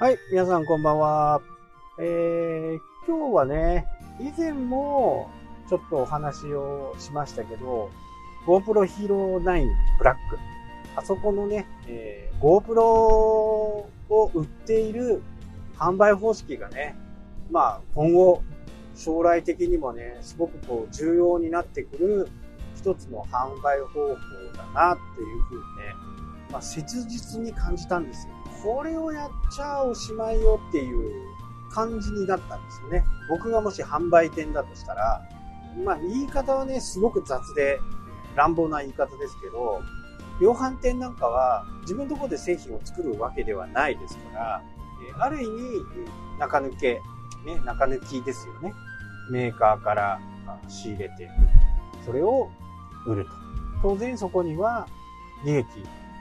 はい、皆さんこんばんは。えー、今日はね、以前もちょっとお話をしましたけど、GoPro Hero 9 Black。あそこのね、えー、GoPro を売っている販売方式がね、まあ今後将来的にもね、すごくこう重要になってくる一つの販売方法だなっていうふうにね、まあ切実に感じたんですよ。これをやっちゃおしまいよっていう感じになったんですよね。僕がもし販売店だとしたら、まあ言い方はね、すごく雑で乱暴な言い方ですけど、量販店なんかは自分のところで製品を作るわけではないですから、ある意味中抜け、ね、中抜きですよね。メーカーから仕入れて、それを売ると。当然そこには利益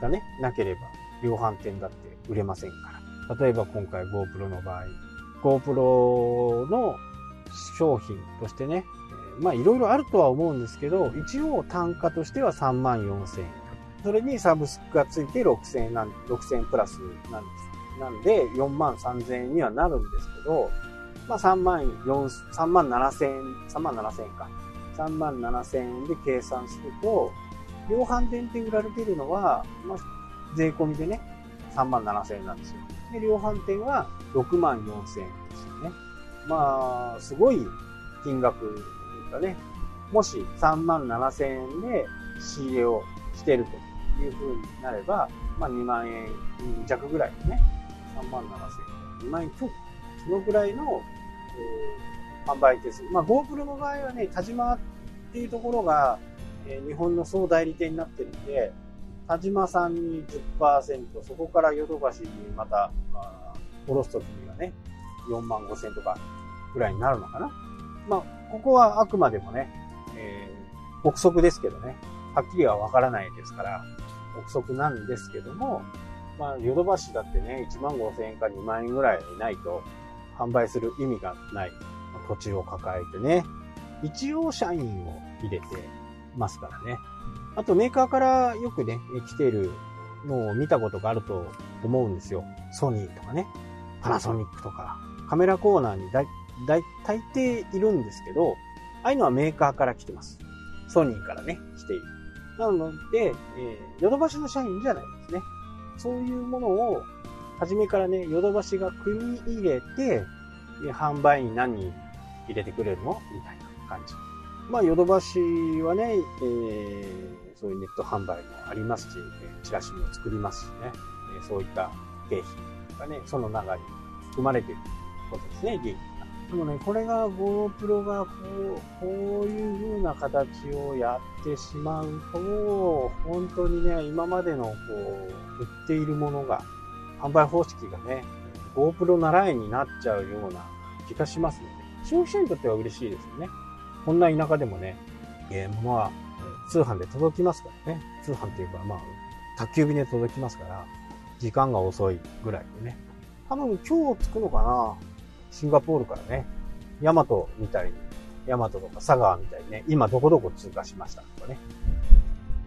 がね、なければ量販店だって売れませんから。例えば今回 GoPro の場合、GoPro の商品としてね、まあいろいろあるとは思うんですけど、一応単価としては3万4千円。それにサブスクがついて6000円なん、6000円プラスなんです。なんで4万3千円にはなるんですけど、まあ3万4、3万7千円、3万7千円か。3万7千円で計算すると、量販店って売られているのは、まあ、税込みでね、3万7千円なんですよ。で、量販店は6万4千円ですよね。まあ、すごい金額がね、もし3万7千円で仕入れをしてるという風になれば、まあ2万円弱ぐらいのね、3万7千円、2万円強そのぐらいの、えー、販売手数。まあ GoPro の場合はね、田島っていうところが、えー、日本の総代理店になってるんで、田島さんに10%、そこからヨドバシにまた、あ下ろすときにはね、4万5千とかぐらいになるのかな。まあ、ここはあくまでもね、えー、憶測ですけどね、はっきりはわからないですから、憶測なんですけども、まあ、ヨドバシだってね、1万5千円か2万円ぐらいないと販売する意味がない土地を抱えてね、一応社員を入れてますからね。あとメーカーからよくね、来てるのを見たことがあると思うんですよ。ソニーとかね、パナソニックとか、カメラコーナーに大大大抵いるんですけど、ああいうのはメーカーから来てます。ソニーからね、来ている。なので、えー、ヨドバシの社員じゃないですね。そういうものを、初めからね、ヨドバシが組み入れて、販売に何入れてくれるの？みたいな感じ。まあ、ヨドバシはね、えー、そういうネット販売もありますし、チラシも作りますしね、そういった経費がね、その中に含まれていることですね、利益でもね、これが GoPro がこう、こういう風な形をやってしまうと、本当にね、今までのこう、売っているものが、販売方式がね、GoPro 習いになっちゃうような気がしますので、消費者にとっては嬉しいですよね。こんな田舎でもね、えー、物は通販で届きますからね。通販っていうか、まあ、宅急便で届きますから、時間が遅いぐらいでね。多分今日着くのかなシンガポールからね、ヤマトみたいに、ヤマトとか佐川みたいにね、今どこどこ通過しましたとかね、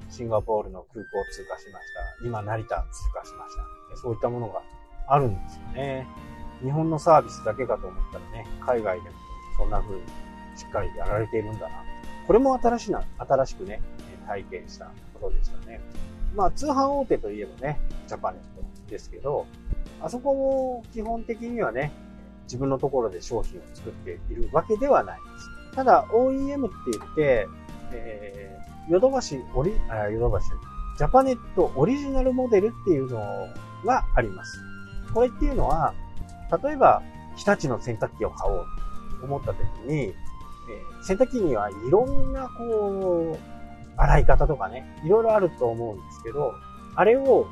シンガポールの空港通過しました。今成田通過しました。そういったものがあるんですよね。日本のサービスだけかと思ったらね、海外でもそんな風にしっかりやられているんだな。これも新しな、新しくね、体験したことでしたね。まあ、通販大手といえばね、ジャパネットですけど、あそこも基本的にはね、自分のところで商品を作っているわけではないです。ただ、OEM って言って、えー、ヨドバシオリ、あ、ヨドバシ、ジャパネットオリジナルモデルっていうのがあります。これっていうのは、例えば、日立の洗濯機を買おうと思った時に、えー、洗濯機にはいろんな、こう、洗い方とかね、いろいろあると思うんですけど、あれを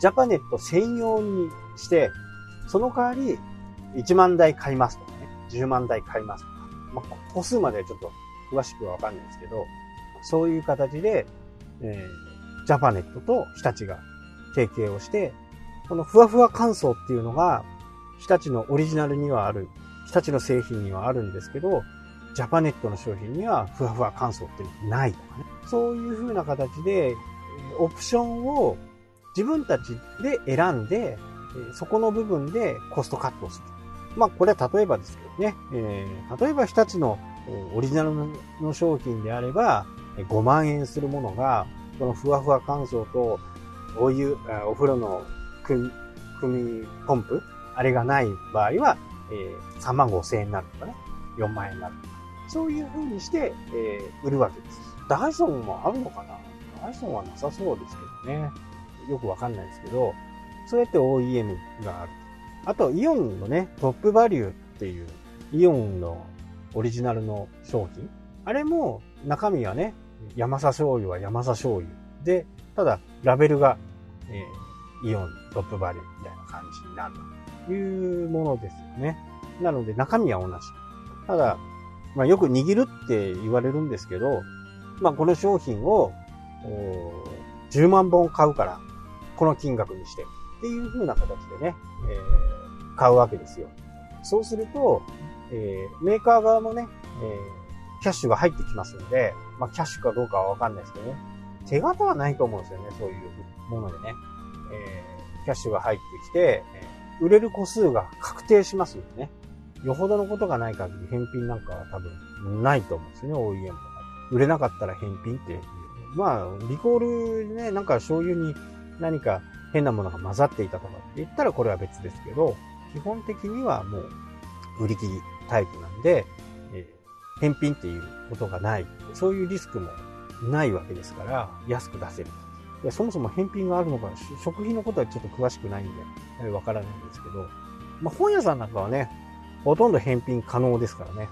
ジャパネット専用にして、その代わり1万台買いますとかね、10万台買いますとか、まあ、個数までちょっと詳しくはわかんないですけど、そういう形で、えー、ジャパネットと日立が提携をして、このふわふわ乾燥っていうのが、日立のオリジナルにはある、日立の製品にはあるんですけど、ジャパネットの商品にはふわふわ乾燥ってないとかね。そういう風な形で、オプションを自分たちで選んで、そこの部分でコストカットをする。まあ、これは例えばですけどね、えー、例えば日立のオリジナルの商品であれば、5万円するものが、このふわふわ乾燥とお湯、お風呂の組みポンプあれがない場合は、えー、3万5千円になるとかね、4万円になるとか。そういう風にして、えー、売るわけです。ダイソンもあるのかな？ダイソンはなさそうですけどね。よくわかんないですけど、そうやって OEM がある。あと、イオンのね、トップバリューっていう、イオンのオリジナルの商品。あれも、中身はね、山佐醤油は山佐醤油。で、ただ、ラベルが、えー、イオントップバリューみたいな感じになるというものですよね。なので、中身は同じ。ただ、まあ、よく握るって言われるんですけど、まあ、この商品を、10万本買うから、この金額にして、っていう風な形でね、えー、買うわけですよ。そうすると、えー、メーカー側もね、えー、キャッシュが入ってきますので、まあ、キャッシュかどうかはわかんないですけどね、手形はないと思うんですよね、そういうものでね。えー、キャッシュが入ってきて、売れる個数が確定しますよね。よほどのことがない限り返品なんかは多分ないと思うんですね、OEM とか。売れなかったら返品っていう。まあ、リコールね、なんか醤油に何か変なものが混ざっていたとかって言ったらこれは別ですけど、基本的にはもう売り切りタイプなんで、えー、返品っていうことがない。そういうリスクもないわけですから、安く出せる。でそもそも返品があるのか、食品のことはちょっと詳しくないんで、わからないんですけど、まあ、本屋さんなんかはね、ほとんど返品可能ですからね。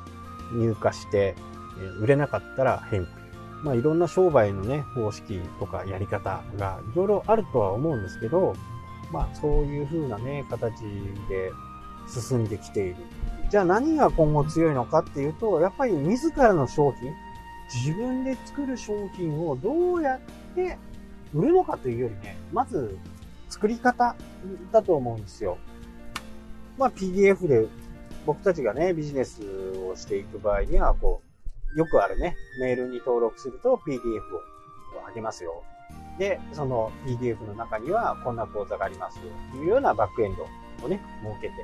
入荷して、売れなかったら返品。まあいろんな商売のね、方式とかやり方がいろいろあるとは思うんですけど、まあそういう風なね、形で進んできている。じゃあ何が今後強いのかっていうと、やっぱり自らの商品、自分で作る商品をどうやって売るのかというよりね、まず作り方だと思うんですよ。まあ PDF で僕たちがね、ビジネスをしていく場合には、こう、よくあるね、メールに登録すると PDF をあげますよ。で、その PDF の中にはこんな講座がありますよっていうようなバックエンドをね、設けて。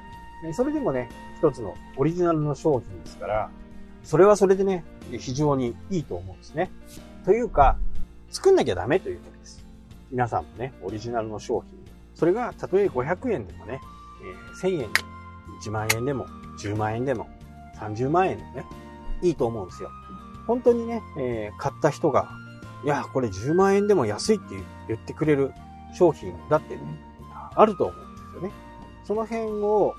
それでもね、一つのオリジナルの商品ですから、それはそれでね、非常にいいと思うんですね。というか、作んなきゃダメということです。皆さんもね、オリジナルの商品。それが、たとえ500円でもね、え、1000円でも、1万円でも、10万円でも、30万円でもね、いいと思うんですよ。本当にね、えー、買った人が、いや、これ10万円でも安いって言ってくれる商品だってね、あると思うんですよね。その辺を、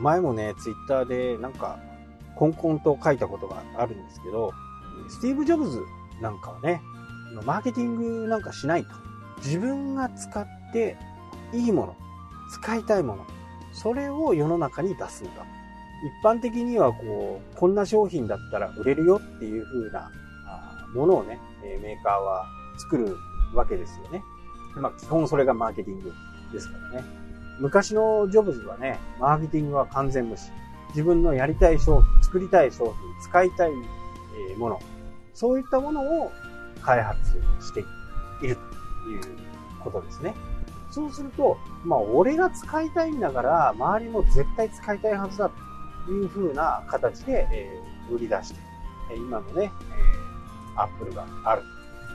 前もね、ツイッターでなんか、コンコンと書いたことがあるんですけど、スティーブ・ジョブズなんかはね、マーケティングなんかしないと。自分が使っていいもの、使いたいもの、それを世の中に出すんだ。一般的にはこう、こんな商品だったら売れるよっていう風なものをね、メーカーは作るわけですよね。まあ基本それがマーケティングですからね。昔のジョブズはね、マーケティングは完全無視。自分のやりたい商品、作りたい商品、使いたいもの、そういったものを開発しているということですね。そうすると、まあ、俺が使いたいんだから、周りも絶対使いたいはずだいう風な形で、えー、売り出して、今のね、えー、アップルがある。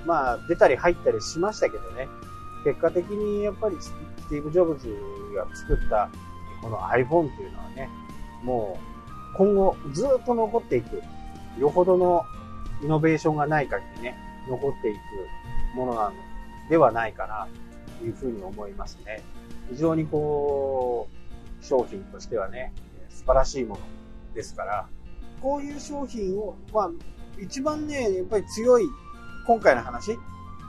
まあ、出たり入ったりしましたけどね、結果的にやっぱりスティーブ・ジョブズが作ったこの iPhone というのはね、もう今後ずっと残っていく、よほどのイノベーションがない限りね、残っていくものなのではないかなというふうに思いますね。非常にこう、商品としてはね、晴らしいものですから、こういう商品を、まあ、一番ね、やっぱり強い、今回の話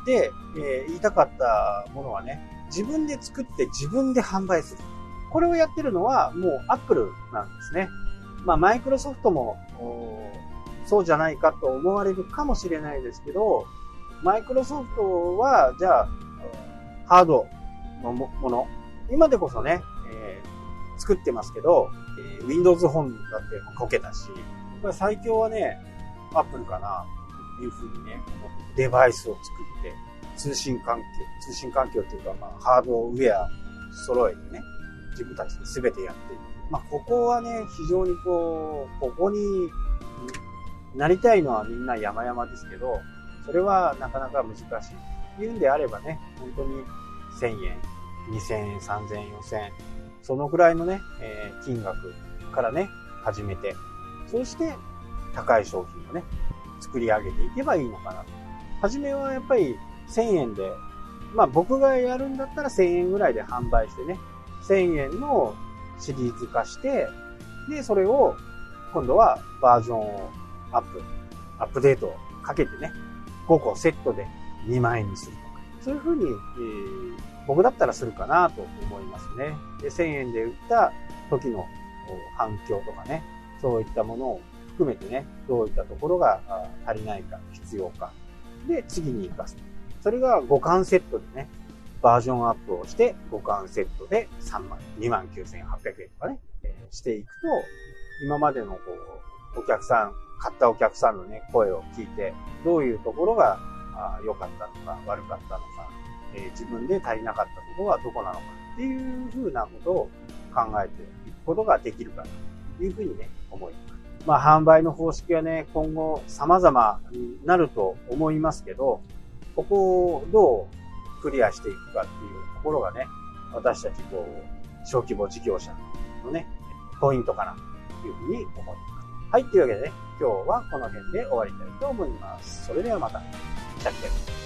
で、えー、言いたかったものはね、自分で作って自分で販売する。これをやってるのはもうアップルなんですね。まあ、マイクロソフトも、そうじゃないかと思われるかもしれないですけど、マイクロソフトは、じゃあ、ハードのもの、今でこそね、えー、作ってますけど、えー、Windows 本だってもうこけたし、最強はね、Apple かな、というふうにね、デバイスを作って、通信環境、通信環境っていうか、まあ、ハードウェア揃えてね、自分たちで全てやっていく。まあ、ここはね、非常にこう、ここになりたいのはみんな山々ですけど、それはなかなか難しい。言うんであればね、本当に1000円、2000円、3000円、4000円、そのくらいのね、えー、金額からね、始めて、そして高い商品をね、作り上げていけばいいのかなと。はじめはやっぱり1000円で、まあ僕がやるんだったら1000円ぐらいで販売してね、1000円のシリーズ化して、で、それを今度はバージョンをアップ、アップデートをかけてね、5個セットで2万円にするとか、そういうふうに、えー、僕だったらするかなと思いますね。で、1000円で売った時の反響とかね、そういったものを含めてね、どういったところが足りないか、必要か。で、次に活かす。それが5巻セットでね、バージョンアップをして5巻セットで3万、2万9800円とかね、え、していくと、今までのこう、お客さん、買ったお客さんのね、声を聞いて、どういうところが良かったのか、悪かったのか、えー、自分で足りなかったところはどこなのかっていうふうなことを考えていくことができるかなというふうにね、思います。まあ、販売の方式はね、今後様々になると思いますけど、ここをどうクリアしていくかっていうところがね、私たちこう、小規模事業者のね、ポイントかなというふうに思います。はい、というわけでね、今日はこの辺で終わりたいと思います。それではまた。したっけ